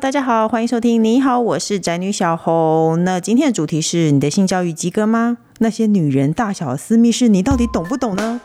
大家好，欢迎收听。你好，我是宅女小红。那今天的主题是你的性教育及格吗？那些女人大小私密事，你到底懂不懂呢？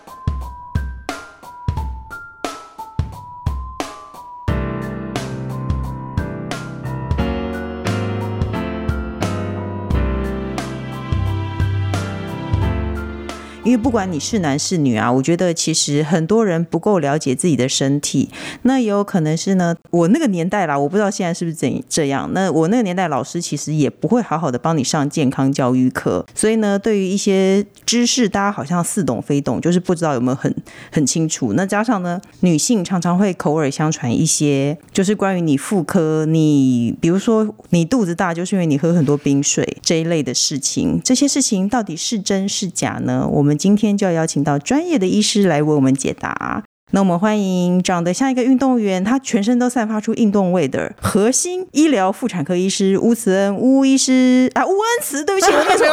因为不管你是男是女啊，我觉得其实很多人不够了解自己的身体。那也有可能是呢，我那个年代啦，我不知道现在是不是怎这样。那我那个年代老师其实也不会好好的帮你上健康教育课，所以呢，对于一些知识，大家好像似懂非懂，就是不知道有没有很很清楚。那加上呢，女性常常会口耳相传一些，就是关于你妇科，你比如说你肚子大，就是因为你喝很多冰水这一类的事情。这些事情到底是真是假呢？我们。今天就要邀请到专业的医师来为我们解答。那我们欢迎长得像一个运动员，他全身都散发出运动味的核心医疗妇产科医师吴慈恩吴医师啊，吴恩慈，对不起，我念错，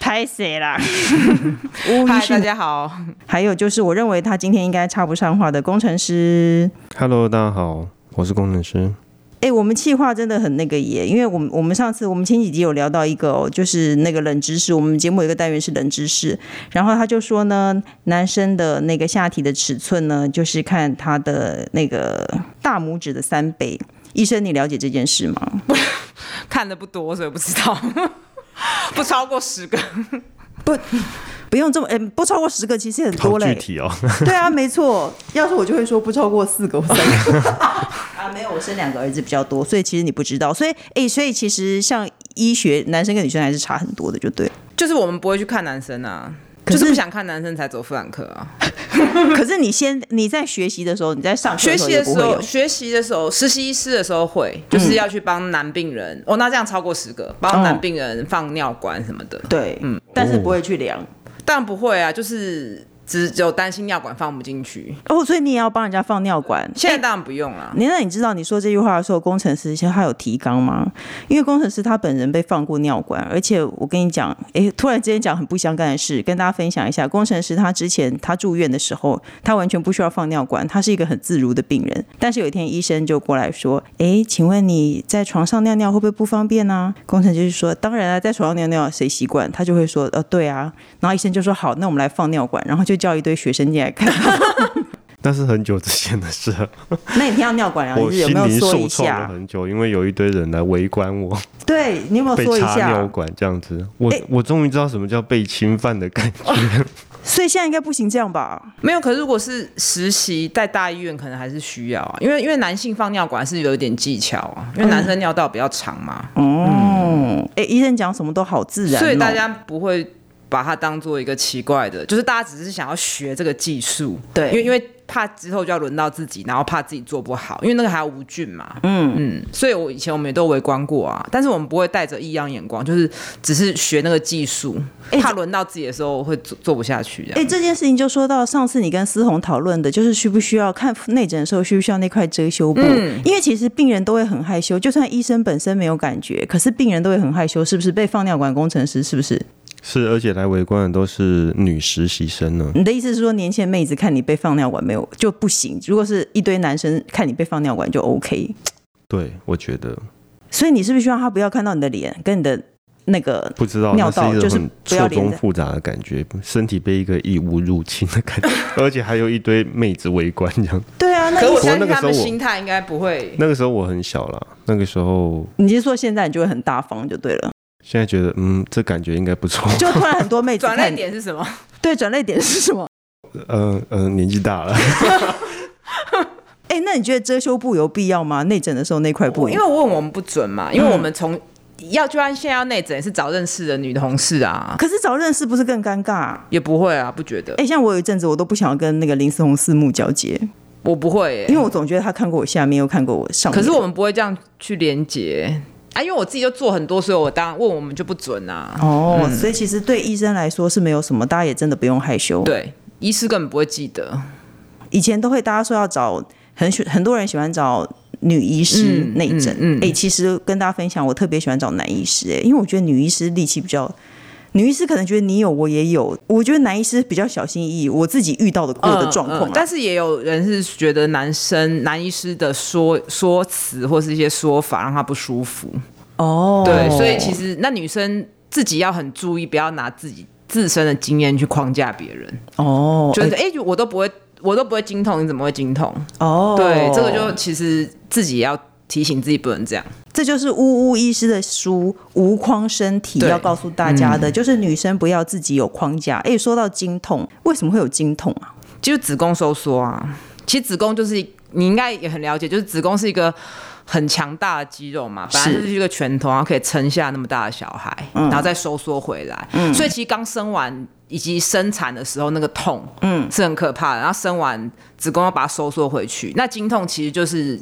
拍谁啦。嗨，大家好。还有就是，我认为他今天应该插不上话的工程师。Hello，大家好，我是工程师。哎，我们企划真的很那个耶，因为我们我们上次我们前几集有聊到一个哦，就是那个冷知识，我们节目有一个单元是冷知识，然后他就说呢，男生的那个下体的尺寸呢，就是看他的那个大拇指的三倍。医生，你了解这件事吗？看的不多，所以不知道，不超过十个，不。不用这么，哎，不超过十个其实很多嘞。具体哦。对啊，没错。要是我就会说不超过四个或三个。啊，没有，我生两个儿子比较多，所以其实你不知道。所以，哎，所以其实像医学，男生跟女生还是差很多的，就对。就是我们不会去看男生啊，可是，就是不想看男生才走妇产科啊。可是你先你在学习的时候，你在上学习的时候，学习的时候，实习医师的时候会，就是要去帮男病人。哦，那这样超过十个，帮男病人放尿管什么的。对，嗯，但是不会去量。当然不会啊，就是。只有担心尿管放不进去哦，所以你也要帮人家放尿管。现在当然不用了。你那你知道你说这句话的时候，工程师其实他有提纲吗？因为工程师他本人被放过尿管，而且我跟你讲，哎，突然之间讲很不相干的事，跟大家分享一下。工程师他之前他住院的时候，他完全不需要放尿管，他是一个很自如的病人。但是有一天医生就过来说：“哎，请问你在床上尿尿会不会不方便呢、啊？”工程师就说：“当然啊，在床上尿尿谁习惯？”他就会说：“呃，对啊。”然后医生就说：“好，那我们来放尿管。”然后就叫一堆学生进来看。那是很久之前的事。那你听到尿管啊？我有没有说一下？很久，因为有一堆人来围观我。对，你有没有说一下？尿管这样子，我、欸、我终于知道什么叫被侵犯的感觉。哦、所以现在应该不行这样吧？没有，可是如果是实习在大医院，可能还是需要啊，因为因为男性放尿管是有一点技巧啊，因为男生尿道比较长嘛。嗯、哦，哎、欸，医生讲什么都好自然、哦，所以大家不会。把它当做一个奇怪的，就是大家只是想要学这个技术，对，因为因为怕之后就要轮到自己，然后怕自己做不好，因为那个还要无菌嘛，嗯嗯，所以我以前我们也都围观过啊，但是我们不会带着异样眼光，就是只是学那个技术，怕轮到自己的时候会做做不下去。哎，这件事情就说到上次你跟思红讨论的，就是需不需要看内诊的时候需不需要那块遮羞布？嗯，因为其实病人都会很害羞，就算医生本身没有感觉，可是病人都会很害羞，是不是？被放尿管工程师是不是？是，而且来围观的都是女实习生呢。你的意思是说，年轻的妹子看你被放尿管没有就不行？如果是一堆男生看你被放尿管就 OK？对，我觉得。所以你是不是希望他不要看到你的脸跟你的那个不知道尿道，就是错综复杂的感觉，身体被一个异物入侵的感觉，而且还有一堆妹子围观这样。对啊，那可我相信他们心态应该不会。那个时候我很小了，那个时候你是说现在你就会很大方就对了。现在觉得，嗯，这感觉应该不错。就突然很多妹子转泪点是什么？对，转泪点是什么？嗯 嗯、呃呃，年纪大了。哎、欸，那你觉得遮羞布有必要吗？内诊的时候那块布？因为我问我们不准嘛，因为我们从要就按现在要内诊是找认识的女同事啊。可是找认识不是更尴尬？也不会啊，不觉得。哎、欸，像我有一阵子我都不想要跟那个林思宏四目交接，我不会、欸，因为我总觉得他看过我下面又看过我上面。可是我们不会这样去连接。啊，因为我自己就做很多，所以我当然问我们就不准啊。哦、嗯，所以其实对医生来说是没有什么，大家也真的不用害羞。对，医师根本不会记得。以前都会大家说要找很喜很多人喜欢找女医师内诊，哎、嗯嗯嗯欸，其实跟大家分享，我特别喜欢找男医师、欸，哎，因为我觉得女医师力气比较。女医师可能觉得你有，我也有。我觉得男医师比较小心翼翼，我自己遇到的过的状况、啊嗯嗯。但是也有人是觉得男生男医师的说说辞或是一些说法让他不舒服。哦，对，所以其实那女生自己要很注意，不要拿自己自身的经验去框架别人。哦，就是哎、欸，我都不会，我都不会经痛，你怎么会经痛？哦，对，这个就其实自己也要提醒自己不能这样。这就是呜呜医师的书《无框身体》要告诉大家的，嗯、就是女生不要自己有框架。哎，说到经痛，为什么会有经痛啊？就是子宫收缩啊。其实子宫就是你应该也很了解，就是子宫是一个。很强大的肌肉嘛，本来就是一个拳头，然后可以撑下那么大的小孩，嗯、然后再收缩回来。嗯、所以其实刚生完以及生产的时候那个痛，嗯，是很可怕的。然后生完子宫要把它收缩回去，那经痛其实就是，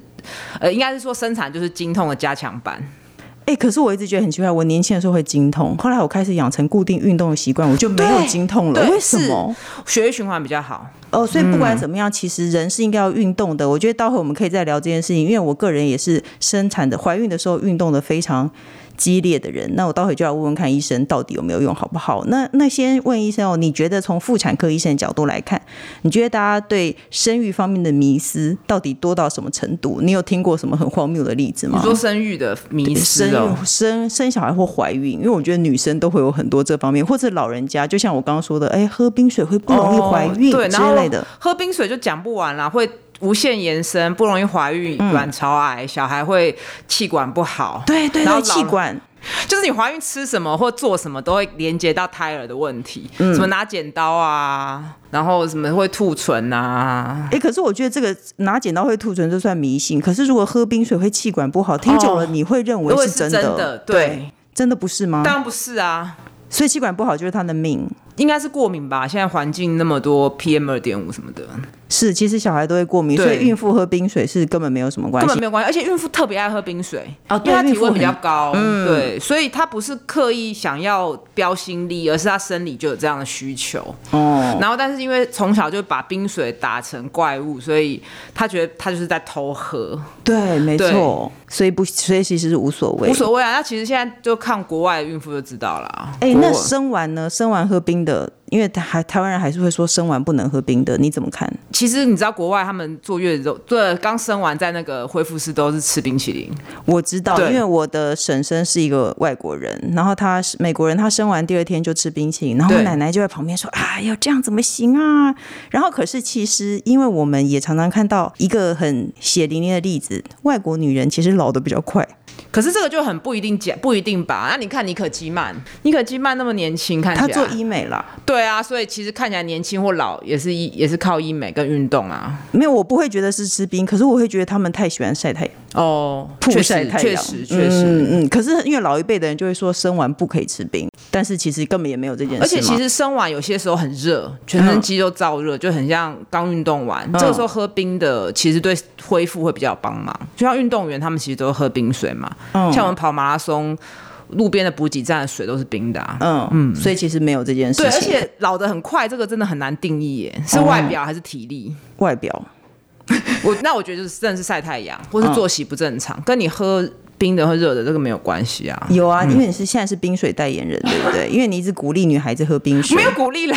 呃，应该是说生产就是经痛的加强版。哎、欸，可是我一直觉得很奇怪，我年轻的时候会经痛，后来我开始养成固定运动的习惯，我就没有经痛了。为什么？血液循环比较好。哦，所以不管怎么样，嗯、其实人是应该要运动的。我觉得待会我们可以再聊这件事情，因为我个人也是生产的、怀孕的时候运动的非常激烈的人，那我待会就要问问看医生到底有没有用，好不好？那那先问医生哦，你觉得从妇产科医生的角度来看，你觉得大家对生育方面的迷思到底多到什么程度？你有听过什么很荒谬的例子吗？你说生育的迷思哦，生生生小孩或怀孕，因为我觉得女生都会有很多这方面，或者老人家，就像我刚刚说的，哎，喝冰水会不容易怀孕之类的，喝冰水就讲不完了，会。无限延伸，不容易怀孕，卵巢癌，嗯、小孩会气管不好。对对对，气管就是你怀孕吃什么或做什么都会连接到胎儿的问题，嗯、什么拿剪刀啊，然后什么会吐唇啊。哎，可是我觉得这个拿剪刀会吐唇就算迷信，可是如果喝冰水会气管不好，听久了你会认为是真的？哦、真的对，对，真的不是吗？当然不是啊，所以气管不好就是他的命。应该是过敏吧？现在环境那么多 PM 二点五什么的，是其实小孩都会过敏，所以孕妇喝冰水是根本没有什么关系，根本没有关系。而且孕妇特别爱喝冰水啊，因为她体温比较高，嗯，对，所以她不是刻意想要标新立，而是她生理就有这样的需求。哦，然后但是因为从小就把冰水打成怪物，所以她觉得她就是在偷喝。对，没错，所以不，所以其实是无所谓，无所谓啊。那其实现在就看国外的孕妇就知道了。哎，那生完呢？生完喝冰的，因为台台湾人还是会说生完不能喝冰的，你怎么看？其实你知道国外他们坐月子都对，刚生完在那个恢复室都是吃冰淇淋。我知道，因为我的婶婶是一个外国人，然后她是美国人，她生完第二天就吃冰淇淋，然后我奶奶就在旁边说：“啊，要这样怎么行啊？”然后可是其实，因为我们也常常看到一个很血淋淋的例子，外国女人其实老得比较快。可是这个就很不一定讲，不一定吧？那、啊、你看尼可基曼，尼可基曼那么年轻，看起来他做医美了。对啊，所以其实看起来年轻或老也是医也是靠医美跟运动啊。没有，我不会觉得是吃冰，可是我会觉得他们太喜欢晒太阳哦，曝晒太阳。确实，确实，确实嗯嗯。可是因为老一辈的人就会说生完不可以吃冰，但是其实根本也没有这件事。而且其实生完有些时候很热，全身肌肉燥热，嗯、就很像刚运动完，嗯、这个时候喝冰的其实对恢复会比较有帮忙。就像运动员他们其实都喝冰水嘛，嗯、像我们跑马拉松，路边的补给站的水都是冰的啊。嗯嗯，所以其实没有这件事情。对，而且老的很快，这个真的很难定义耶，是外表还是体力？嗯、外表。我那我觉得就是真的是晒太阳，或是作息不正常，嗯、跟你喝。冰的和热的这个没有关系啊，有啊，因为你是现在是冰水代言人，对不对？因为你一直鼓励女孩子喝冰水，没有鼓励啦，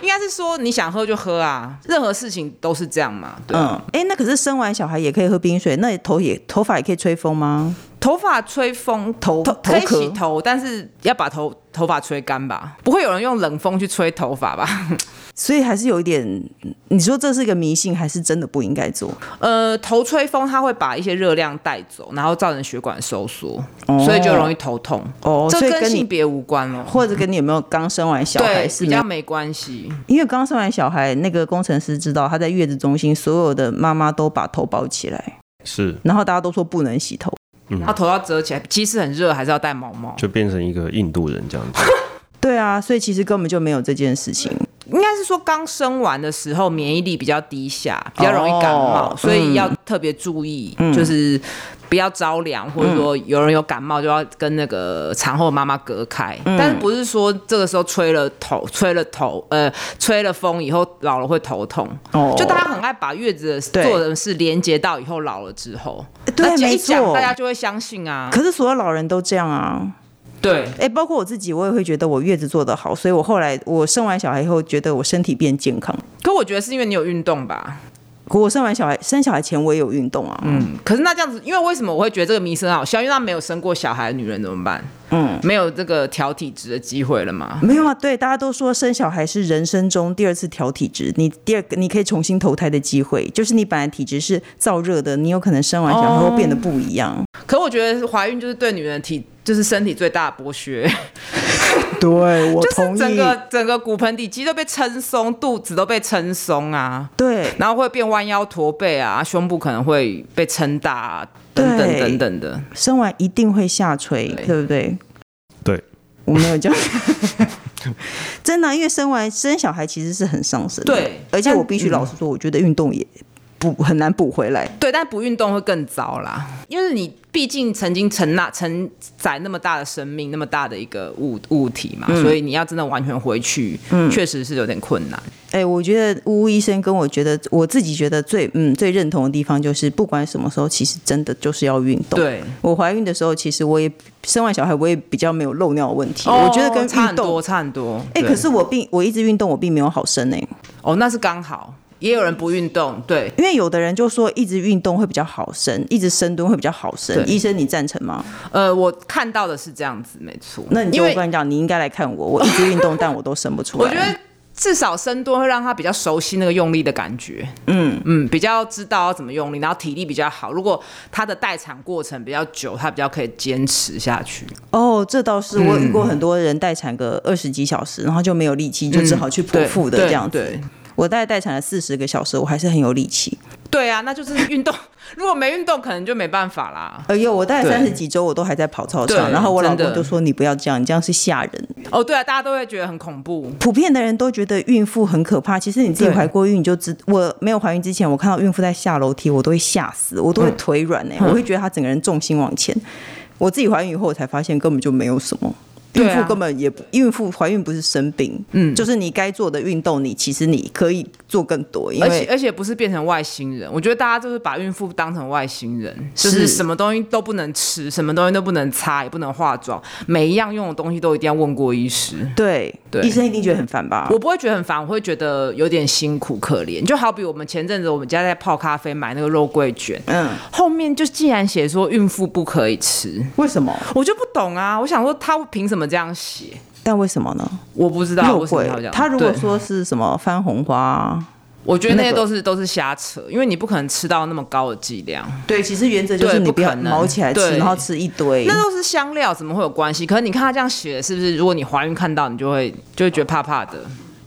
应该是说你想喝就喝啊，任何事情都是这样嘛。对。嗯，哎，那可是生完小孩也可以喝冰水，那头也头发也可以吹风吗？头发吹风，头头可以洗头，但是要把头头发吹干吧，不会有人用冷风去吹头发吧？所以还是有一点，你说这是一个迷信，还是真的不应该做？呃，头吹风它会把一些热量带走，然后造成血管收缩，哦、所以就容易头痛。哦，这跟性别无关了，或者跟你有没有刚生完小孩是比较没关系。因为刚生完小孩，那个工程师知道他在月子中心，所有的妈妈都把头包起来，是，然后大家都说不能洗头。嗯、他头要折起来，即使很热，还是要戴毛毛，就变成一个印度人这样子。对啊，所以其实根本就没有这件事情。应该是说刚生完的时候免疫力比较低下，比较容易感冒，哦、所以要特别注意，嗯、就是不要着凉，或者说有人有感冒就要跟那个产后妈妈隔开。嗯、但是不是说这个时候吹了头、吹了头、呃吹了风以后老了会头痛？哦，就大家很爱把月子做的事连接到以后老了之后，对，没错，大家就会相信啊。可是所有老人都这样啊。对，哎，包括我自己，我也会觉得我月子做得好，所以我后来我生完小孩以后，觉得我身体变健康。可我觉得是因为你有运动吧。可我生完小孩，生小孩前我也有运动啊。嗯，可是那这样子，因为为什么我会觉得这个迷生好笑？因为她没有生过小孩的女人怎么办？嗯，没有这个调体质的机会了吗？没有啊，对，大家都说生小孩是人生中第二次调体质，你第二个你可以重新投胎的机会，就是你本来体质是燥热的，你有可能生完小孩会变得不一样。哦，可我觉得怀孕就是对女人体就是身体最大的剥削。对，我同意。就是整个整个骨盆底肌都被撑松，肚子都被撑松啊。对，然后会变弯腰驼背啊，胸部可能会被撑大啊，等等等等的。生完一定会下垂，对，对不对？对，我没有这样。真的，因为生完生小孩其实是很伤身的。对，而且我必须老实说，我觉得运动也补很难补回来。对，但不运动会更糟啦，因为你。毕竟曾经承纳承载那么大的生命，那么大的一个物物体嘛，嗯、所以你要真的完全回去，嗯，确实是有点困难。哎、欸，我觉得乌乌医生跟我觉得，我自己觉得最嗯最认同的地方就是，不管什么时候，其实真的就是要运动。对，我怀孕的时候，其实我也生完小孩，我也比较没有漏尿的问题。哦、我觉得跟运动差很多，差很多。哎、欸，可是我并我一直运动，我并没有好生哎、欸。哦，那是刚好。也有人不运动，对，因为有的人就说一直运动会比较好生，一直深蹲会比较好生。医生，你赞成吗？呃，我看到的是这样子，没错。那你就我跟你讲，你应该来看我，我一直运动，但我都生不出来。我觉得至少深蹲会让他比较熟悉那个用力的感觉，嗯嗯，比较知道要怎么用力，然后体力比较好。如果他的待产过程比较久，他比较可以坚持下去。哦，这倒是，我遇过很多人待产个二十几小时，然后就没有力气，就只好去剖腹的这样子。对。对我大概待产了四十个小时，我还是很有力气。对啊，那就是运动。如果没运动，可能就没办法啦。哎呦，我大概三十几周，我都还在跑操场。然后我老公就说：“你不要这样，你这样是吓人。”哦，对啊，大家都会觉得很恐怖。普遍的人都觉得孕妇很可怕。其实你自己怀过孕，你就知。我没有怀孕之前，我看到孕妇在下楼梯，我都会吓死，我都会腿软哎、欸，嗯、我会觉得她整个人重心往前。我自己怀孕以后，我才发现根本就没有什么。孕妇根本也不，孕妇怀孕不是生病，嗯，就是你该做的运动，你其实你可以做更多，因为而且而且不是变成外星人。我觉得大家就是把孕妇当成外星人，就是什么东西都不能吃，什么东西都不能擦，也不能化妆，每一样用的东西都一定要问过医师。对对，医生一定觉得很烦吧？我不会觉得很烦，我会觉得有点辛苦可怜。就好比我们前阵子我们家在泡咖啡买那个肉桂卷，嗯，后面就竟然写说孕妇不可以吃，为什么？我就不懂啊！我想说他凭什么？这样写，但为什么呢？我不知道。肉桂，他如果说是什么番红花，我觉得那些都是都是瞎扯，因为你不可能吃到那么高的剂量。对，其实原则就是你不要毛起来吃，然后吃一堆，那都是香料，怎么会有关系？可是你看他这样写，是不是？如果你怀孕看到，你就会就会觉得怕怕的。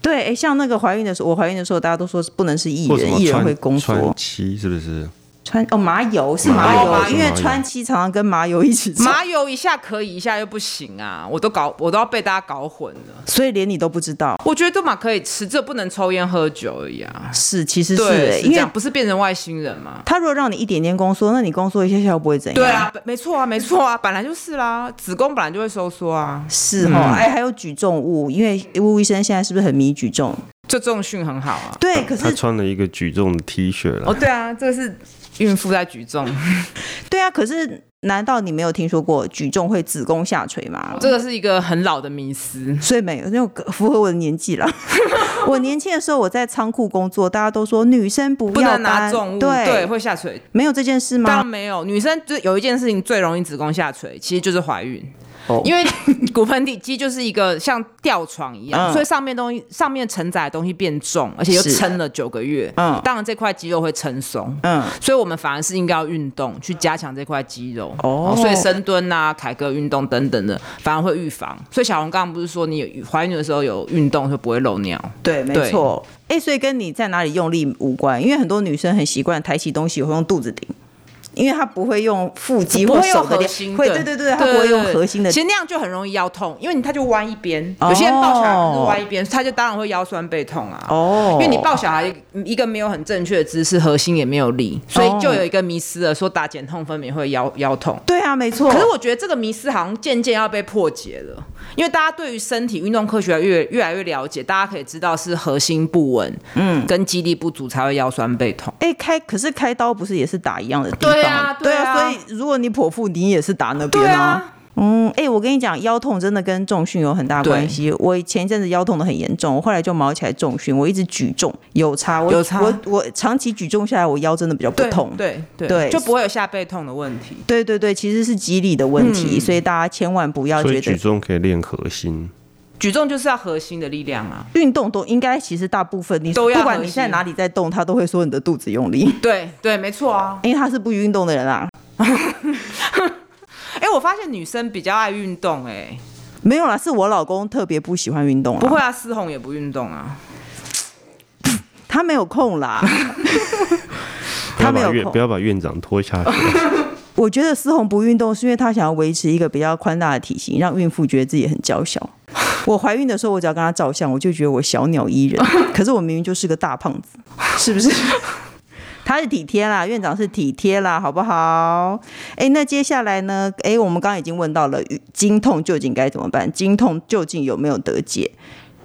对，哎，像那个怀孕的时候，我怀孕的时候，大家都说不能是艺人，艺人会宫缩期，是不是？川哦，麻油是麻油，麻油，因为川七常常跟麻油一起吃。麻油一下可以，一下又不行啊！我都搞，我都要被大家搞混了。所以连你都不知道。我觉得都嘛可以吃，这不能抽烟喝酒而已啊。是，其实是，欸，因为不是变成外星人嘛。他如果让你一点点宫缩，那你宫缩一下下又不会怎样。对啊，没错啊，没错啊，本来就是啦，子宫本来就会收缩啊。是哦，哎，嗯，还有举重物，因为吴医生现在是不是很迷举重？这重训很好啊。对，可是他穿了一个举重的 T 恤了。哦，对啊，这个是。孕妇在举重，对啊，可是难道你没有听说过举重会子宫下垂吗？这个是一个很老的迷思，所以没有，因为符合我的年纪了。我年轻的时候我在仓库工作，大家都说女生不要拿重物，对，对，会下垂。没有这件事吗？当然没有，女生就有一件事情最容易子宫下垂，其实就是怀孕。因为骨盆底肌就是一个像吊床一样，嗯、所以上面东西上面承载的东西变重，而且又撑了九个月。嗯，当然这块肌肉会撑松。嗯，所以我们反而是应该要运动去加强这块肌肉。哦，所以深蹲啊、凯格运动等等的，反而会预防。所以小红刚刚不是说你怀孕的时候有运动就不会漏尿？对，没错。哎、欸，所以跟你在哪里用力无关，因为很多女生很习惯抬起东西会用肚子顶。因为他不会用腹肌或手的力，会对对对，他不会用核心的。其实那样就很容易腰痛，因为你他就弯一边，有些人抱小孩是弯一边，他就当然会腰酸背痛啊。哦，因为你抱小孩一个没有很正确的姿势，核心也没有力，所以就有一个迷思了，说打减痛分娩会腰腰痛。对啊，没错。可是我觉得这个迷思好像渐渐要被破解了，因为大家对于身体运动科学越越来越了解，大家可以知道是核心不稳，嗯，跟肌力不足才会腰酸背痛。哎，开可是开刀不是也是打一样的地方？对啊，对啊，所以如果你剖腹，你也是打那边啊。嗯，哎、欸，我跟你讲，腰痛真的跟重训有很大关系。我前一阵子腰痛的很严重，我后来就毛起来重训，我一直举重，有差。我有差。我我长期举重下来，我腰真的比较不痛。对对对，就不会有下背痛的问题。对对对，其实是肌理的问题，嗯、所以大家千万不要觉得举重可以练核心。举重就是要核心的力量啊！运动都应该，其实大部分你都要，不管你现在哪里在动，他都会说你的肚子用力。对对，没错啊，因为他是不运动的人啊。哎、欸，我发现女生比较爱运动、欸，哎，没有啦，是我老公特别不喜欢运动。不会啊，思宏也不运动啊，他没有空啦。他没有空，不要把院长拖下去。我觉得思宏不运动是因为她想要维持一个比较宽大的体型，让孕妇觉得自己很娇小。我怀孕的时候，我只要跟她照相，我就觉得我小鸟依人。可是我明明就是个大胖子，是不是？他是体贴啦，院长是体贴啦，好不好？哎，那接下来呢？哎，我们刚刚已经问到了经痛究竟该怎么办？经痛究竟有没有得解？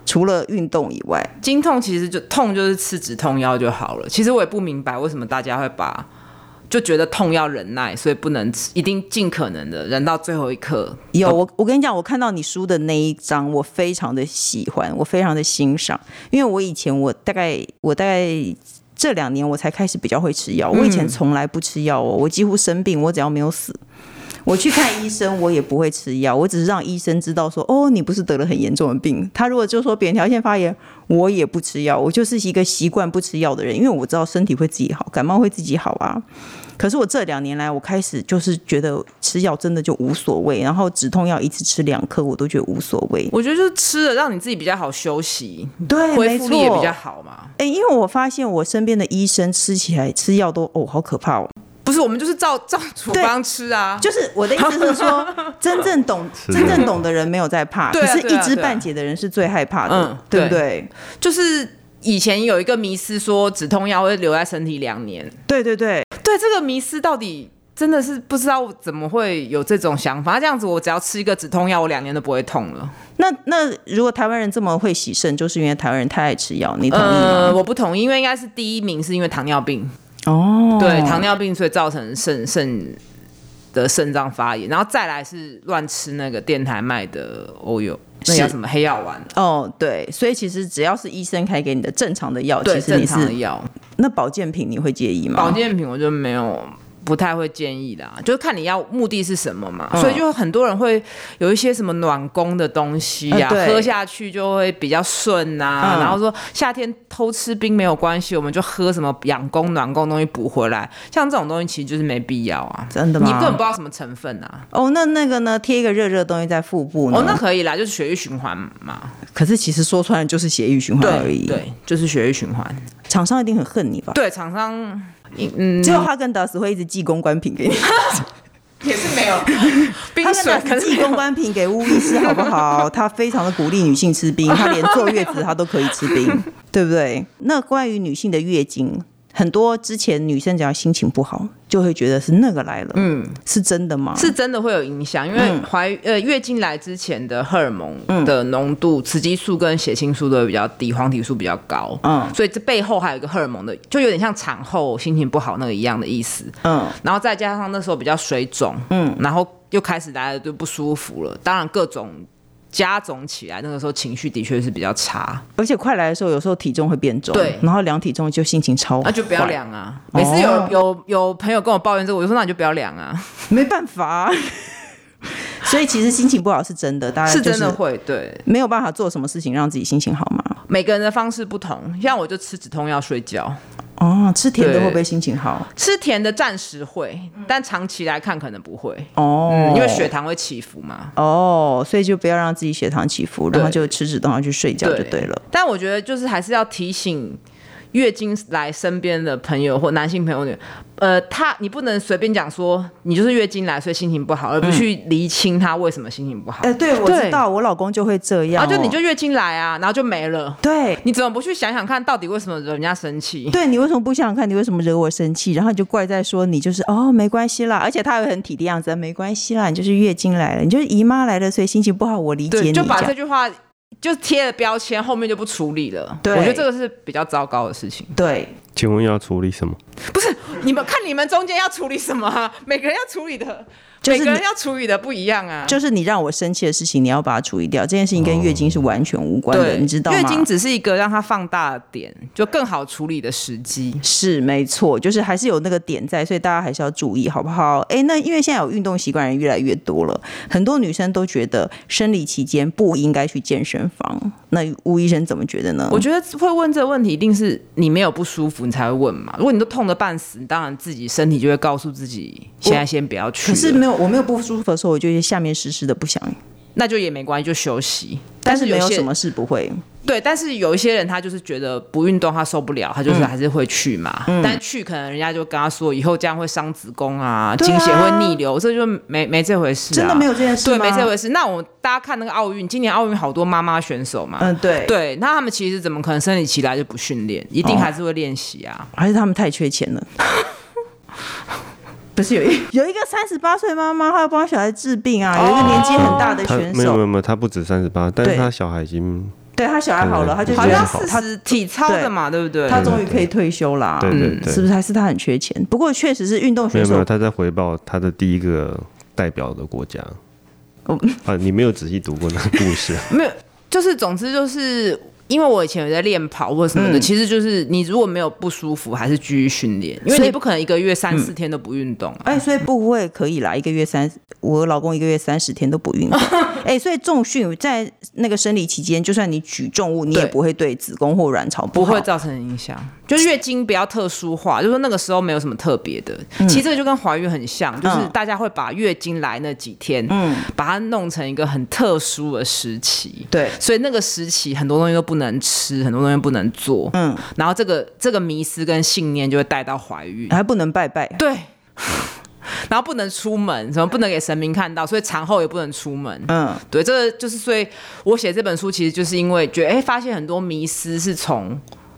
除了运动以外，经痛其实就痛就是吃止痛药就好了。其实我也不明白为什么大家会把。就觉得痛要忍耐，所以不能吃，一定尽可能的忍到最后一刻。有我，我跟你讲，我看到你书的那一章，我非常的喜欢，我非常的欣赏，因为我以前我大概我大概这两年我才开始比较会吃药，我以前从来不吃药哦，我几乎生病，我只要没有死。我去看医生，我也不会吃药，我只是让医生知道说，哦，你不是得了很严重的病。他如果就说扁桃腺发炎，我也不吃药，我就是一个习惯不吃药的人，因为我知道身体会自己好，感冒会自己好啊。可是我这两年来，我开始就是觉得吃药真的就无所谓，然后止痛药一次吃两颗，我都觉得无所谓。我觉得就是吃了让你自己比较好休息，对，恢复力也比较好嘛。哎，因为我发现我身边的医生吃起来吃药都哦，好可怕哦。不是，我们就是照照处方吃啊。就是我的意思是说，真正懂真正懂的人没有在怕，可是一知半解的人是最害怕的，嗯，对不对？就是以前有一个迷思说止痛药会留在身体两年，对对对对，这个迷思到底真的是不知道怎么会有这种想法。这样子，我只要吃一个止痛药，我两年都不会痛了。那那如果台湾人这么会洗肾，就是因为台湾人太爱吃药，你同意吗？呃，我不同意，因为应该是第一名是因为糖尿病。哦，oh. 对，糖尿病所以造成肾肾的肾脏发炎，然后再来是乱吃那个电台卖的欧油，那叫什么黑药丸？哦，oh, 对，所以其实只要是医生开给你的正常的药，其实你是正常的药。那保健品你会介意吗？保健品我就没有。不太会建议的，就是看你要目的是什么嘛，嗯、所以就很多人会有一些什么暖宫的东西呀、喝下去就会比较顺呐、啊。嗯、然后说夏天偷吃冰没有关系，我们就喝什么养宫暖宫东西补回来。像这种东西其实就是没必要啊，真的吗？你根本不知道什么成分啊。哦，那那个呢？贴一个热热的东西在腹部呢？哦，那可以啦，就是血液循环嘛。可是其实说穿了就是血液循环而已，对，对，就是血液循环。厂商一定很恨你吧？对，厂商。嗯，只有哈根达斯会一直寄公关品给你，也是没有。冰水哈根达斯寄公关品给巫医师好不好？他非常的鼓励女性吃冰，他连坐月子他都可以吃冰，对不对？那关于女性的月经。很多之前女生只要心情不好，就会觉得是那个来了。嗯，是真的吗？是真的会有影响，因为怀呃月经来之前的荷尔蒙的浓度，雌激素跟血清素都比较低，黄体素比较高。嗯，所以这背后还有一个荷尔蒙的，就有点像产后心情不好那个一样的意思。嗯，然后再加上那时候比较水肿，嗯，然后又开始来了就不舒服了，当然各种。加总起来，那个时候情绪的确是比较差，而且快来的时候，有时候体重会变重，对，然后量体重就心情超，那就不要量啊。每次有、哦、有有朋友跟我抱怨这个，我就说那你就不要量啊，没办法。所以其实心情不好是真的，大家、是、是真的会对，没有办法做什么事情让自己心情好吗？每个人的方式不同，像我就吃止痛药睡觉。哦，吃甜的会不会心情好？吃甜的暂时会，但长期来看可能不会。哦、嗯，因为血糖会起伏嘛。哦，所以就不要让自己血糖起伏，然后就吃止痛药去睡觉就对了对。但我觉得就是还是要提醒。月经来身边的朋友或男性朋友，呃，他你不能随便讲说你就是月经来，所以心情不好，而不去厘清他为什么心情不好。哎、欸，对，我知道，我老公就会这样、哦，啊，就你就月经来啊，然后就没了。对，你怎么不去想想看到底为什么惹人家生气？对，你为什么不想想看你为什么惹我生气？然后你就怪在说你就是哦没关系啦，而且他会很体贴样子，没关系啦，你就是月经来了，你就是姨妈来了，所以心情不好，我理解你。就把这句话。就贴了标签，后面就不处理了。对，我觉得这个是比较糟糕的事情。对，请问要处理什么？不是你们看你们中间要处理什么啊？每个人要处理的就是每个人要处理的不一样啊。就是你让我生气的事情，你要把它处理掉。这件事情跟月经是完全无关的，对你知道吗？月经只是一个让它放大的点，就更好处理的时机。是没错，就是还是有那个点在，所以大家还是要注意，好不好？哎，那因为现在有运动习惯人越来越多了，很多女生都觉得生理期间不应该去健身房。那吴医生怎么觉得呢？我觉得会问这个问题，一定是你没有不舒服，你才会问嘛。如果你都痛得半死，你当然自己身体就会告诉自己，现在先不要去。可是没有，我没有不舒服的时候，我就下面湿湿的不想，那就也没关系，就休息。但是没有什么事不会。对，但是有一些人他就是觉得不运动他受不了，他就是还是会去嘛。嗯、但去可能人家就跟他说，以后这样会伤子宫啊，经血、啊、会逆流，这就没没这回事、啊。真的没有这件事对，没这回事。那我大家看那个奥运，今年奥运好多妈妈选手嘛。嗯，对。对，那他们其实怎么可能生理期来就不训练？一定还是会练习啊、哦。还是他们太缺钱了？不是有一 有一个三十八岁妈妈，她要帮小孩治病啊。有一个年纪很大的选手，没有没有没有，他不止三十八，但是他小孩已经。对他小孩好了，他就好像是体操的嘛，对不对？他终于可以退休啦。对对对，是不是还是他很缺钱？不过确实是运动选手。没有没有，他在回报他的第一个代表的国家。哦啊，你没有仔细读过那个故事？没有，就是总之就是。因为我以前有在练跑或什么的，嗯、其实就是你如果没有不舒服，还是继续训练，因为你不可能一个月三四天都不运动、啊。哎、嗯欸，所以不会可以啦，一个月三，我老公一个月三十天都不运动。哎、欸，所以重训在那个生理期间，就算你举重物，你也不会对子宫或卵巢不，不会造成影响。就是月经比较特殊化，就是说那个时候没有什么特别的。嗯、其实这个就跟怀孕很像，就是大家会把月经来那几天，嗯，把它弄成一个很特殊的时期。对，所以那个时期很多东西都不能吃，很多东西不能做。嗯，然后这个这个迷思跟信念就会带到怀孕，还不能拜拜。对，然后不能出门，什么不能给神明看到，所以产后也不能出门。嗯，对，这个就是所以我写这本书，其实就是因为觉得，哎，发现很多迷思是从。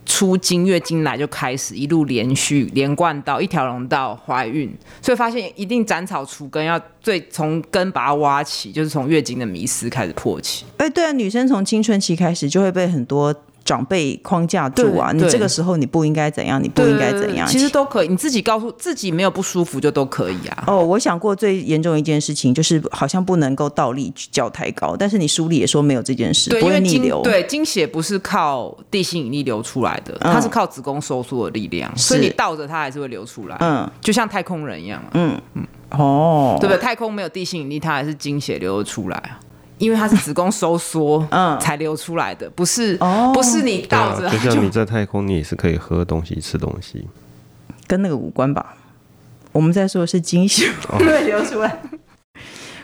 出经月经来就开始一路连续连贯到一条龙到怀孕，所以发现一定斩草除根，要最从根把它挖起，就是从月经的迷思开始破起。哎、对啊，女生从青春期开始就会被很多。长辈框架住啊！你这个时候你不应该怎样，你不应该怎样，其实都可以。你自己告诉自己没有不舒服就都可以啊。哦，我想过最严重一件事情就是好像不能够倒立脚抬高，但是你书里也说没有这件事，不会逆流。对，经血不是靠地心引力流出来的，它是靠子宫收缩的力量，所以你倒着它还是会流出来。嗯，就像太空人一样。嗯嗯，哦，对不对？太空没有地心引力，它还是经血流得出来啊。因为它是子宫收缩，嗯，才流出来的，不是，哦、不是你倒着。就像你在太空，你也是可以喝东西、吃东西，跟那个无关吧？我们在说的是精血 会流出来。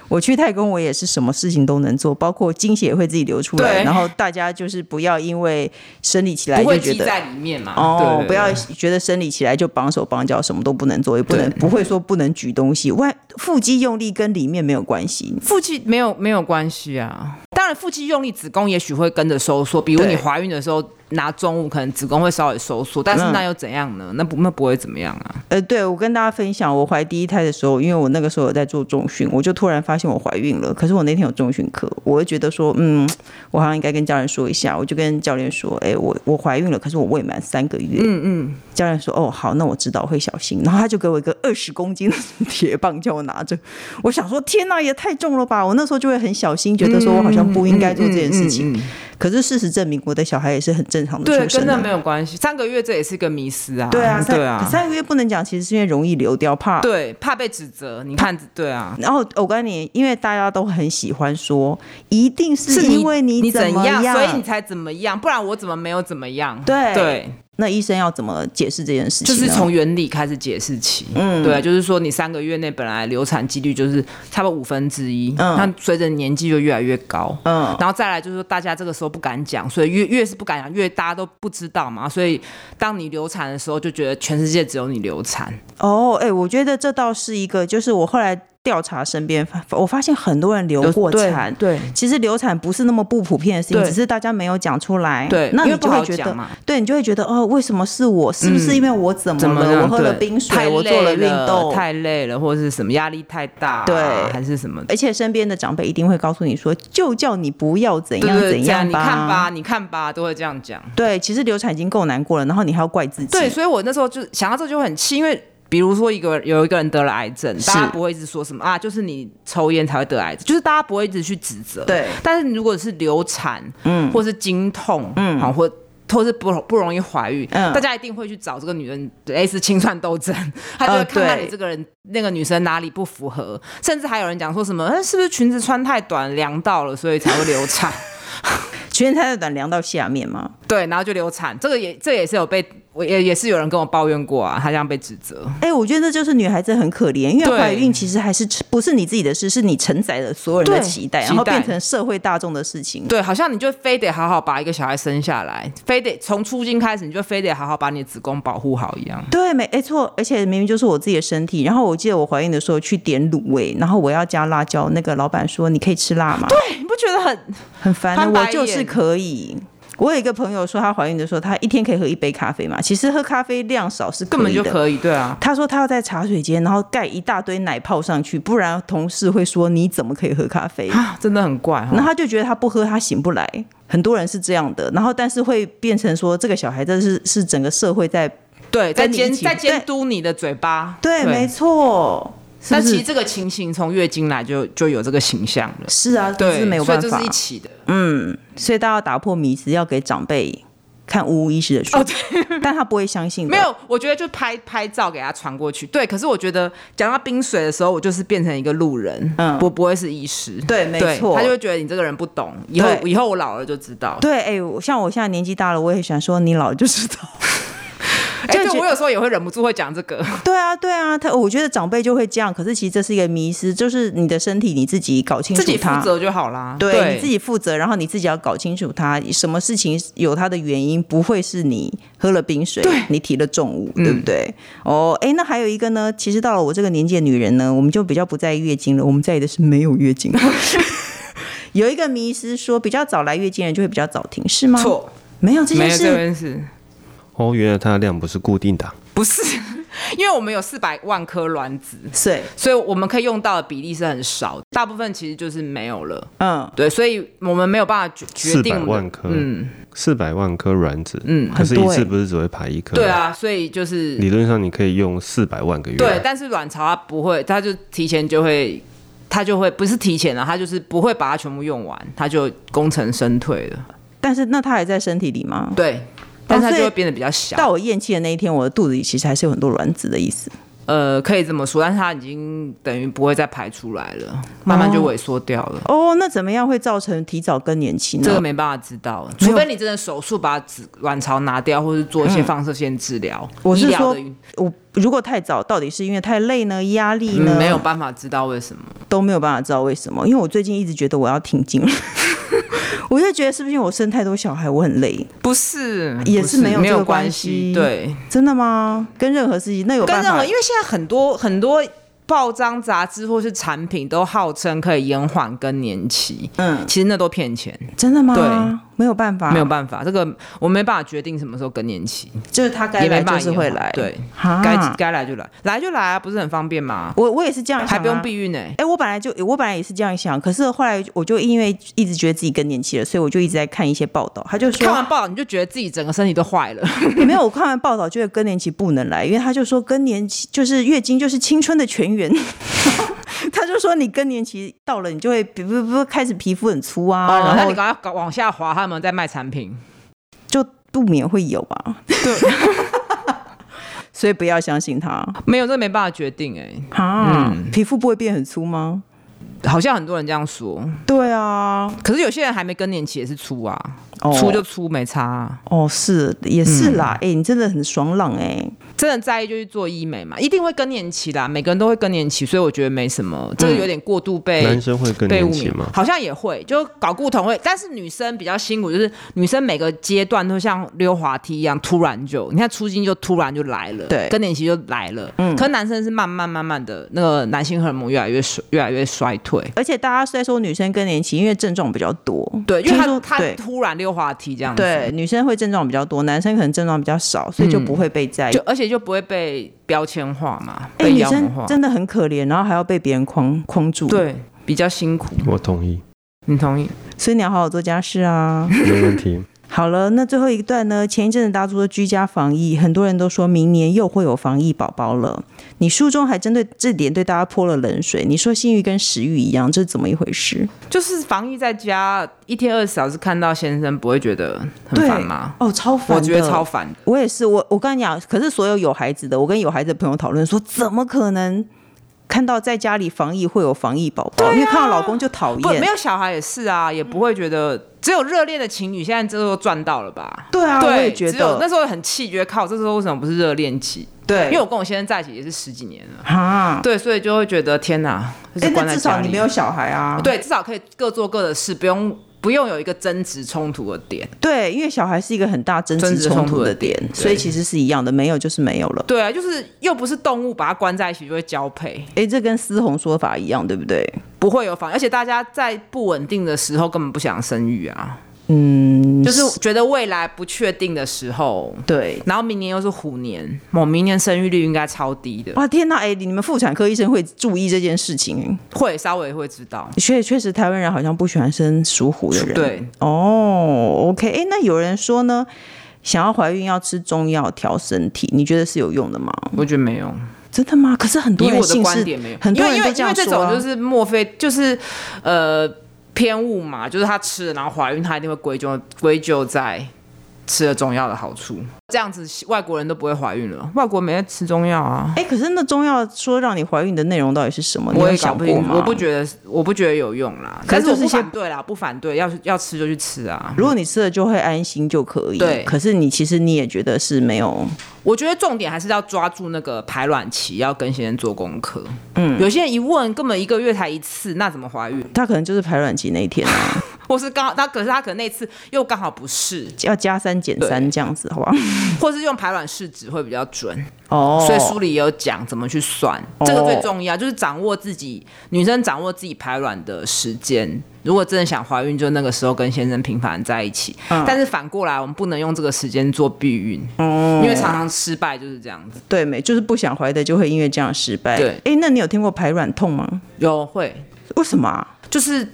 我去太空，我也是什么事情都能做，包括经血会自己流出来。然后大家就是不要因为生理起来就觉得在里面嘛，哦，不要觉得生理起来就绑手绑脚，什么都不能做，也不能不会说不能举东西。外腹肌用力跟里面没有关系，腹肌没有没有关系啊。当然腹肌用力，子宫也许会跟着收缩。比如你怀孕的时候。拿重物可能子宫会稍微收缩，但是那又怎样呢？嗯、那不那不会怎么样啊？呃，对，我跟大家分享，我怀第一胎的时候，因为我那个时候有在做重训，我就突然发现我怀孕了。可是我那天有重训课，我会觉得说，嗯，我好像应该跟家人说一下。我就跟教练说，哎，我我怀孕了，可是我未满三个月。嗯嗯。教练说，哦，好，那我知道，我会小心。然后他就给我一个二十公斤的铁棒，叫我拿着。我想说，天哪，也太重了吧！我那时候就会很小心，觉得说我好像不应该做这件事情。可是事实证明，我的小孩也是很正常的出生。对，跟那没有关系。三个月这也是个迷思啊。对啊，对啊。三个月不能讲，其实是因为容易流掉，怕对，怕被指责。你看，对啊。然后我跟你，因为大家都很喜欢说，一定是因为你怎么样，所以你才怎么样，不然我怎么没有怎么样？对对。那医生要怎么解释这件事情？就是从原理开始解释起。嗯，对，就是说你三个月内本来流产几率就是差不多五分之一，嗯，那随着年纪就越来越高，嗯，然后再来就是说大家这个时候不敢讲，所以越越是不敢讲，越大家都不知道嘛，所以当你流产的时候，就觉得全世界只有你流产。哦，哎，我觉得这倒是一个，就是我后来。调查身边，我发现很多人流过产。对，其实流产不是那么不普遍的事情，只是大家没有讲出来。对，那你就会觉得，对你就会觉得，哦，为什么是我？是不是因为我怎么了？我喝了冰水，我做了运动，太累了，或者是什么压力太大，对，还是什么？而且身边的长辈一定会告诉你说，就叫你不要怎样怎样吧。你看吧，你看吧，都会这样讲。对，其实流产已经够难过了，然后你还要怪自己。对，所以我那时候就想到这就很气，因为。比如说一个有一个人得了癌症，大家不会一直说什么啊，就是你抽烟才会得癌症，就是大家不会一直去指责。对，但是如果是流产，嗯，或是经痛，嗯，好或。或是不不容易怀孕，嗯，大家一定会去找这个女人类似清算斗争，他就会看看你这个人、呃、那个女生哪里不符合，甚至还有人讲说什么，是不是裙子穿太短凉到了，所以才会流产？裙子太短量到下面吗？对，然后就流产，这个也这个、也是有被。我也也是有人跟我抱怨过啊，她这样被指责。哎、欸，我觉得这就是女孩子很可怜，因为怀孕其实还是不是你自己的事，是你承载了所有人的期待，然后变成社会大众的事情。对，好像你就非得好好把一个小孩生下来，非得从出经开始，你就非得好好把你的子宫保护好一样。对，没哎错，而且明明就是我自己的身体。然后我记得我怀孕的时候去点卤味，然后我要加辣椒，那个老板说，你可以吃辣吗？不觉得很很烦？我就是可以。我有一个朋友说，她怀孕的时候，她一天可以喝一杯咖啡嘛。其实喝咖啡量少是根本就可以，对啊。她说她要在茶水间，然后盖一大堆奶泡上去，不然同事会说你怎么可以喝咖啡？啊，真的很怪。然后她就觉得她不喝她醒不来。很多人是这样的，然后但是会变成说这个小孩这是是整个社会在对在监在监督你的嘴巴，对，对没错。但其实这个情形从月经来就就有这个形象了。是啊，对，是没有办法，所以这是一起的。嗯，所以大家要打破迷思，要给长辈看巫医师的书。哦，对，但他不会相信。没有，我觉得就拍拍照给他传过去。对，可是我觉得讲到冰水的时候，我就是变成一个路人，嗯，不不会是医师。对，没错，他就会觉得你这个人不懂。以后以后我老了就知道。对，哎、欸，像我现在年纪大了，我也想说你老了就知道。哎，对，我有时候也会忍不住会讲这个。对啊，对啊，他我觉得长辈就会这样，可是其实这是一个迷思，就是你的身体你自己搞清楚，自己负责就好啦。对，对你自己负责，然后你自己要搞清楚它，什么事情有它的原因，不会是你喝了冰水，你提了重物，对不对？嗯、哦，哎，那还有一个呢，其实到了我这个年纪的女人呢，我们就比较不在意月经了，我们在意的是没有月经。有一个迷思说，比较早来月经的人就会比较早停，是吗？错，没有这件事。哦，原来它的量不是固定的，不是，因为我们有四百万颗卵子，是，所以我们可以用到的比例是很少，大部分其实就是没有了。嗯，对，所以我们没有办法决决定。四百万颗，嗯，四百万颗卵子，嗯，可是一次不是只会排一颗？对啊，所以就是理论上你可以用四百万个月。对，但是卵巢它不会，它就提前就会，它就会不是提前了，它就是不会把它全部用完，它就功成身退了。但是那它还在身体里吗？对。但是它就会变得比较小。到我咽气的那一天，我的肚子里其实还是有很多卵子的意思。呃，可以这么说，但是它已经等于不会再排出来了，慢慢就萎缩掉了。哦，哦，那怎么样会造成提早更年期呢？这个没办法知道，除非你真的手术把子卵巢拿掉，或是做一些放射线治疗。嗯、我是说，我如果太早，到底是因为太累呢？压力呢？嗯、没有办法知道为什么，都没有办法知道为什么。因为我最近一直觉得我要停经了。我就觉得是不是因为我生太多小孩，我很累？不是，也是没有没有关系。对，真的吗？跟任何事情那有？跟任何，因为现在很多很多。报章杂志或是产品都号称可以延缓更年期，嗯，其实那都骗钱。真的吗？对，没有办法，没有办法，这个我没办法决定什么时候更年期，就是他该来就是会来，对，该该来就来，来就来啊，不是很方便吗？我我也是这样想，还不用避孕呢。哎，我本来就我本来也是这样想，可是后来我就因为一直觉得自己更年期了，所以我就一直在看一些报道，他就说看完报道你就觉得自己整个身体都坏了。没有，我看完报道觉得更年期不能来，因为他就说更年期就是月经就是青春的泉源。他就说：“你更年期到了，你就会不不不开始皮肤很粗啊，哦、然后那你赶快往下滑，他们在卖产品，就不免会有吧？对，所以不要相信他，没有这没办法决定哎、欸，啊，嗯、皮肤不会变很粗吗？好像很多人这样说，对啊，可是有些人还没更年期也是粗啊，哦、粗就粗没差、啊，哦，是也是啦，哎、嗯欸，你真的很爽朗哎、欸。”真的在意就去做医美嘛，一定会更年期啦，每个人都会更年期，所以我觉得没什么，这个有点过度被、嗯、男生会更年期吗？好像也会，就搞固酮会，但是女生比较辛苦，就是女生每个阶段都像溜滑梯一样，突然就你看初经就突然就来了，对，更年期就来了，嗯，可是男生是慢慢慢慢的那个男性荷尔蒙越来越衰，越来越衰退，而且大家在说女生更年期，因为症状比较多，对，因为他他突然溜滑梯这样子，对，女生会症状比较多，男生可能症状比较少，所以就不会被在意，就而且就不会被。标签化嘛，哎、欸，女生真的很可怜，然后还要被别人框框住，对，比较辛苦。我同意，你同意，所以你要好好做家事啊，没问题。好了，那最后一段呢？前一阵子大家都说居家防疫，很多人都说明年又会有防疫宝宝了。你书中还针对这点对大家泼了冷水，你说性欲跟食欲一样，这是怎么一回事？就是防疫在家一天二十四小时看到先生，不会觉得很烦吗？哦，超烦，我觉得超烦。我也是，我我跟你讲，可是所有有孩子的，我跟有孩子的朋友讨论说，怎么可能？看到在家里防疫会有防疫宝宝，啊，因为看到老公就讨厌。没有小孩也是啊，也不会觉得。只有热恋的情侣现在这时候赚到了吧？对啊，对我也觉得。那时候很气，觉得靠，这时候为什么不是热恋期？对，因为我跟我先生在一起也是十几年了啊。对，所以就会觉得天哪，哎，那至少你没有小孩啊。对，至少可以各做各的事，不用。不用有一个争执冲突的点，对，因为小孩是一个很大争执冲突的点，所以其实是一样的，没有就是没有了。对啊，就是又不是动物，把它关在一起就会交配。哎，这跟思红说法一样，对不对？不会有房，而且大家在不稳定的时候根本不想生育啊。嗯，就是觉得未来不确定的时候，对，然后明年又是虎年，我明年生育率应该超低的。哇，天哪！哎，你们妇产科医生会注意这件事情？会稍微会知道。确确实，台湾人好像不喜欢生属虎的人。对，哦，OK。哎，那有人说呢，想要怀孕要吃中药调身体，你觉得是有用的吗？我觉得没用。真的吗？可是很多人我的观点没有，很多人都这样说啊。因为因为这种就是莫非就是呃。偏误嘛，就是她吃了，然后怀孕，她一定会归咎归咎在吃了中药的好处。这样子外国人都不会怀孕了，外国没在吃中药啊。哎、欸，可是那中药说让你怀孕的内容到底是什么？我也想过吗？我不觉得，我不觉得有用啦。可是我不反对啦，不反对，要要吃就去吃啊。如果你吃了就会安心就可以。对，可是你其实你也觉得是没有。我觉得重点还是要抓住那个排卵期，要跟先生做功课。嗯，有些人一问，根本一个月才一次，那怎么怀孕？他可能就是排卵期那一天啊，或是刚好他，可是他可能那次又刚好不是，要加三减三这样子，好不好？或是用排卵试纸会比较准哦。所以书里也有讲怎么去算，哦，这个最重要，就是掌握自己女生掌握自己排卵的时间。如果真的想怀孕，就那个时候跟先生频繁在一起。嗯、但是反过来，我们不能用这个时间做避孕，嗯，因为常常失败就是这样子。对，没就是不想怀的就会因为这样失败。对，哎、欸，那你有听过排卵痛吗？有，会。为什么、啊？就是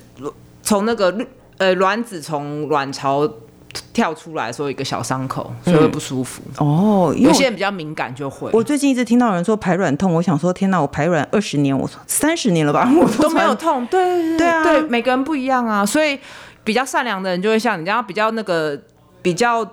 从那个呃卵子从卵巢。跳出来说一个小伤口，所以会不舒服。嗯、哦，有些人比较敏感就会。我最近一直听到有人说排卵痛，我想说天哪，我排卵二十年，我三十年了吧，我都没有痛。对对啊，对，每个人不一样啊，所以比较善良的人就会像你这样，比较那个比较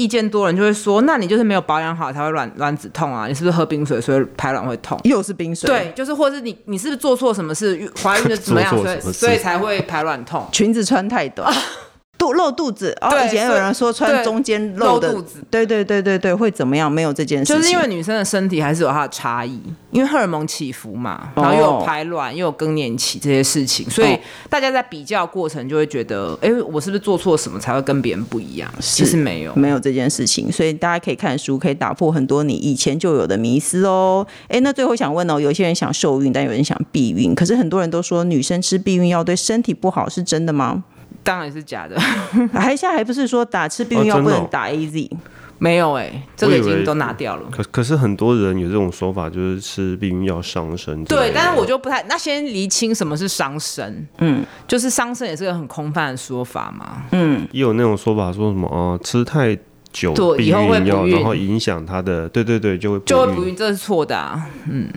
意见多的人就会说，那你就是没有保养好才会卵卵子痛啊，你是不是喝冰水所以排卵会痛？又是冰水？对，就是或者是你你是不是做错什么事，怀孕的 怎么样，所以所以才会排卵痛？裙子穿太短。肚露肚子，哦，以前有人说穿中间露的，露肚子，对对对对对，会怎么样？没有这件事情，就是因为女生的身体还是有它的差异，因为荷尔蒙起伏嘛，然后又有排卵，又有更年期这些事情，所以大家在比较过程就会觉得，哎，我是不是做错什么才会跟别人不一样？其实没有，没有这件事情，所以大家可以看书，可以打破很多你以前就有的迷思哦。哎，那最后想问哦，有些人想受孕，但有人想避孕，可是很多人都说女生吃避孕药对身体不好，是真的吗？当然是假的，还现在还不是说打吃避孕药不能打 AZ？、哦哦、没有哎、欸，这个已经都拿掉了。可可是很多人有这种说法，就是吃避孕药伤身。对，但是我就不太，那先厘清什么是伤身。嗯，就是伤身也是个很空泛的说法嘛。嗯，也有那种说法说什么啊、呃，吃太久避孕药，然后影响他的，对对对，就会就会不孕，这是错的啊。嗯。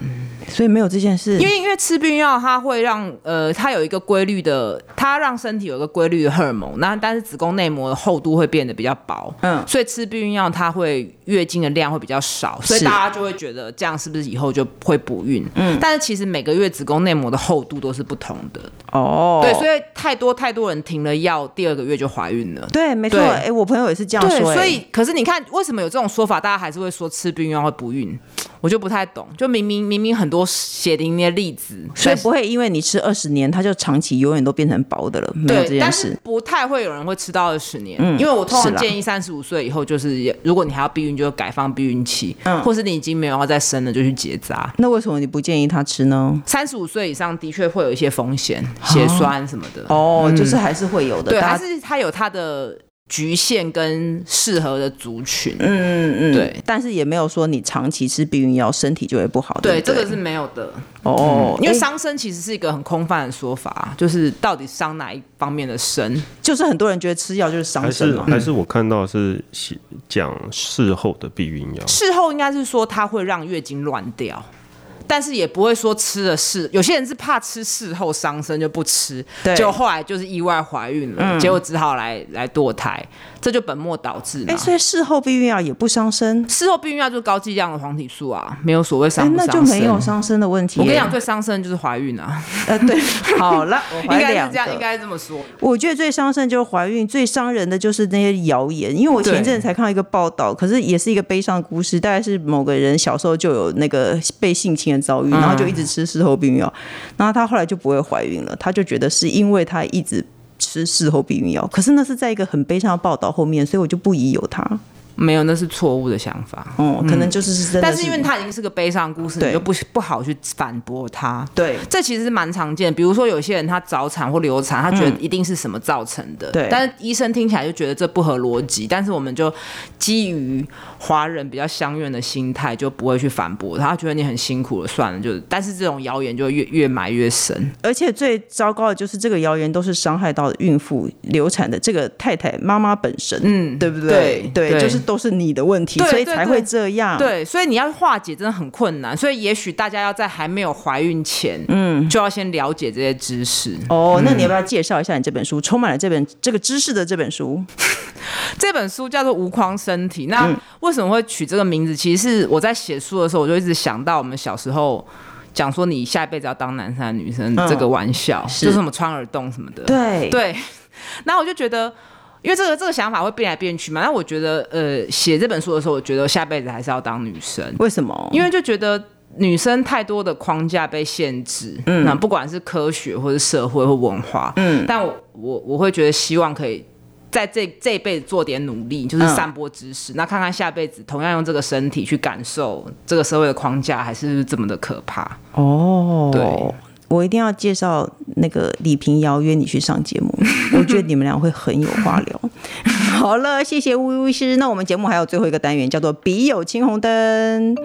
所以没有这件事，因为因为吃避孕药，它会让呃，它有一个规律的，它让身体有一个规律的荷尔蒙，那但是子宫内膜的厚度会变得比较薄，嗯，所以吃避孕药它会月经的量会比较少，所以大家就会觉得这样是不是以后就会不孕？嗯，但是其实每个月子宫内膜的厚度都是不同的。哦，对，所以太多太多人停了药，第二个月就怀孕了，对，没错，哎、欸，我朋友也是这样说，所以可是你看为什么有这种说法，大家还是会说吃避孕药会不孕？我就不太懂，就明明明明很多血淋淋的例子，所以不会因为你吃二十年，它就长期永远都变成薄的了。没有这件事。但是不太会有人会吃到二十年，嗯，因为我通常建议三十五岁以后，就是如果你还要避孕，就改放避孕期，嗯，或是你已经没有要再生了，就去结扎。那为什么你不建议他吃呢？三十五岁以上的确会有一些风险，血栓什么的。哦，嗯、就是还是会有的，对，还是他有他的。局限跟适合的族群，嗯嗯嗯，对，但是也没有说你长期吃避孕药身体就会不好，对，对，这个是没有的。哦、嗯，因为伤身其实是一个很空泛的说法，就是到底伤哪一方面的身，就是很多人觉得吃药就是伤身嘛，还是还是我看到是讲事后的避孕药，事后应该是说它会让月经乱掉。但是也不会说吃了事，有些人是怕吃事后伤身就不吃，对，结果后来就是意外怀孕了，嗯、结果只好来来堕胎。这就本末倒置嘛。哎，所以事后避孕药也不伤身。事后避孕药就是高剂量的黄体素啊，没有所谓伤不伤身。那就没有伤身的问题。我跟你讲，最伤身就是怀孕啊。呃，对，好了，应该是这样，应该这么说。我觉得最伤身就是怀孕，最伤人的就是那些谣言。因为我前一阵子才看到一个报道，可是也是一个悲伤的故事，大概是某个人小时候就有那个被性侵的遭遇，然后就一直吃事后避孕药，然后他后来就不会怀孕了，他就觉得是因为他一直。吃事后避孕药，可是那是在一个很悲伤的报道后面，所以我就不疑有他。没有，那是错误的想法。哦，可能就是是真的是。但是因为他已经是个悲伤故事，你就不不好去反驳他。对，这其实是蛮常见的。比如说有些人他早产或流产，他觉得一定是什么造成的。对、嗯。但是医生听起来就觉得这不合逻辑。但是我们就基于华人比较相怨的心态，就不会去反驳他。他觉得你很辛苦了，算了，就。但是这种谣言就越越埋越深。而且最糟糕的就是这个谣言都是伤害到孕妇、流产的这个太太妈妈本身。嗯，对不对，对，就是。都是你的问题，所以才会这样。对，所以你要化解真的很困难。所以也许大家要在还没有怀孕前，嗯，就要先了解这些知识。哦，那你要不要介绍一下你这本书？充满了这本这个知识的这本书。这本书叫做《无框身体》。那为什么会取这个名字？其实是我在写书的时候，我就一直想到我们小时候讲说你下一辈子要当男生女生这个玩笑，是就是什么穿耳洞什么的。对对。那我就觉得。因为这个这个想法会变来变去嘛，那我觉得，呃，写这本书的时候，我觉得下辈子还是要当女生。为什么？因为就觉得女生太多的框架被限制，嗯，那不管是科学或者社会或文化，嗯，但我我我会觉得希望可以在这这一辈子做点努力，就是散播知识，嗯，那看看下辈子同样用这个身体去感受这个社会的框架还是这么的可怕。哦，对。我一定要介绍那个李平遥约你去上节目，我觉得你们俩会很有话聊。好了，谢谢巫医师。那我们节目还有最后一个单元，叫做“笔友青红灯”，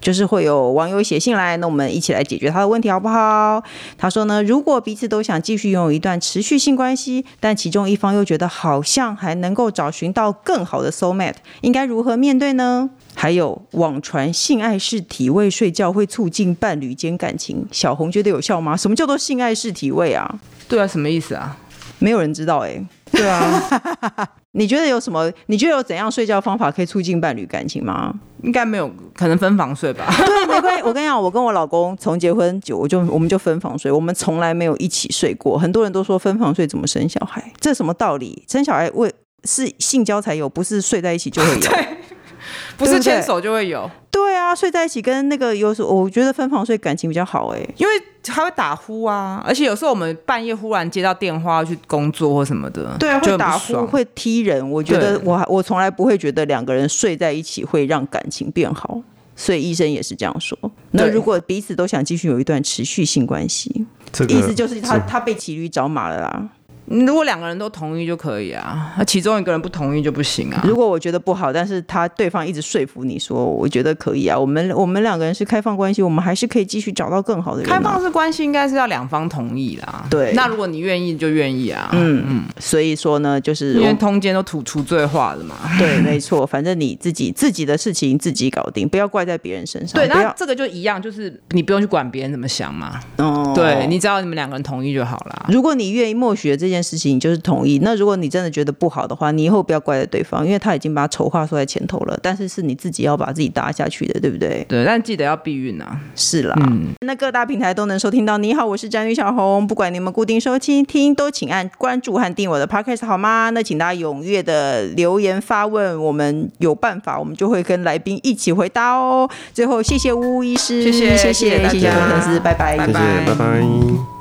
就是会有网友写信来，那我们一起来解决他的问题，好不好？他说呢，如果彼此都想继续拥有一段持续性关系，但其中一方又觉得好像还能够找寻到更好的 soul mate，应该如何面对呢？还有网传性爱式体位睡觉会促进伴侣间感情，小红觉得有效吗？什么叫做性爱式体位啊？对啊，什么意思啊？没有人知道哎、对啊，你觉得有什么？你觉得有怎样睡觉方法可以促进伴侣感情吗？应该没有，可能分房睡吧。对，没关系。我跟你讲，我跟我老公从结婚就我就我们就分房睡，我们从来没有一起睡过。很多人都说分房睡怎么生小孩？这什么道理？生小孩为是性交才有，不是睡在一起就会有。不是牵手就会有对啊，睡在一起跟那个有时候我觉得分房睡感情比较好哎，因为还会打呼啊，而且有时候我们半夜忽然接到电话要去工作或什么的，对啊，会打呼会踢人，我觉得我我从来不会觉得两个人睡在一起会让感情变好，所以医生也是这样说。那如果彼此都想继续有一段持续性关系，这个、意思就是他他被骑驴找马了啦。如果两个人都同意就可以啊，那其中一个人不同意就不行啊。如果我觉得不好，但是他对方一直说服你说，我觉得可以啊。我们我们两个人是开放关系，我们还是可以继续找到更好的人啊。开放式关系应该是要两方同意啦。对，那如果你愿意就愿意啊。嗯嗯。所以说呢，就是因为通奸都吐除罪化的嘛。对，没错。反正你自己自己的事情自己搞定，不要怪在别人身上。对，那这个就一样，就是你不用去管别人怎么想嘛。哦。对，你只要你们两个人同意就好了。如果你愿意默许这件事情，就是同。意。那如果你真的觉得不好的话，你以后不要怪在对方，因为他已经把丑话说在前头了。但是是你自己要把自己搭下去的，对不对？对，但记得要避孕啊。是啦，嗯，那各大平台都能收听到。你好，我是詹女小红。不管你们固定收听听，都请按关注和订我的 podcast 好吗？那请大家踊跃的留言发问，我们有办法，我们就会跟来宾一起回答哦。最后，谢谢巫医师，谢谢谢谢谢谢粉丝，拜拜，谢谢，拜拜。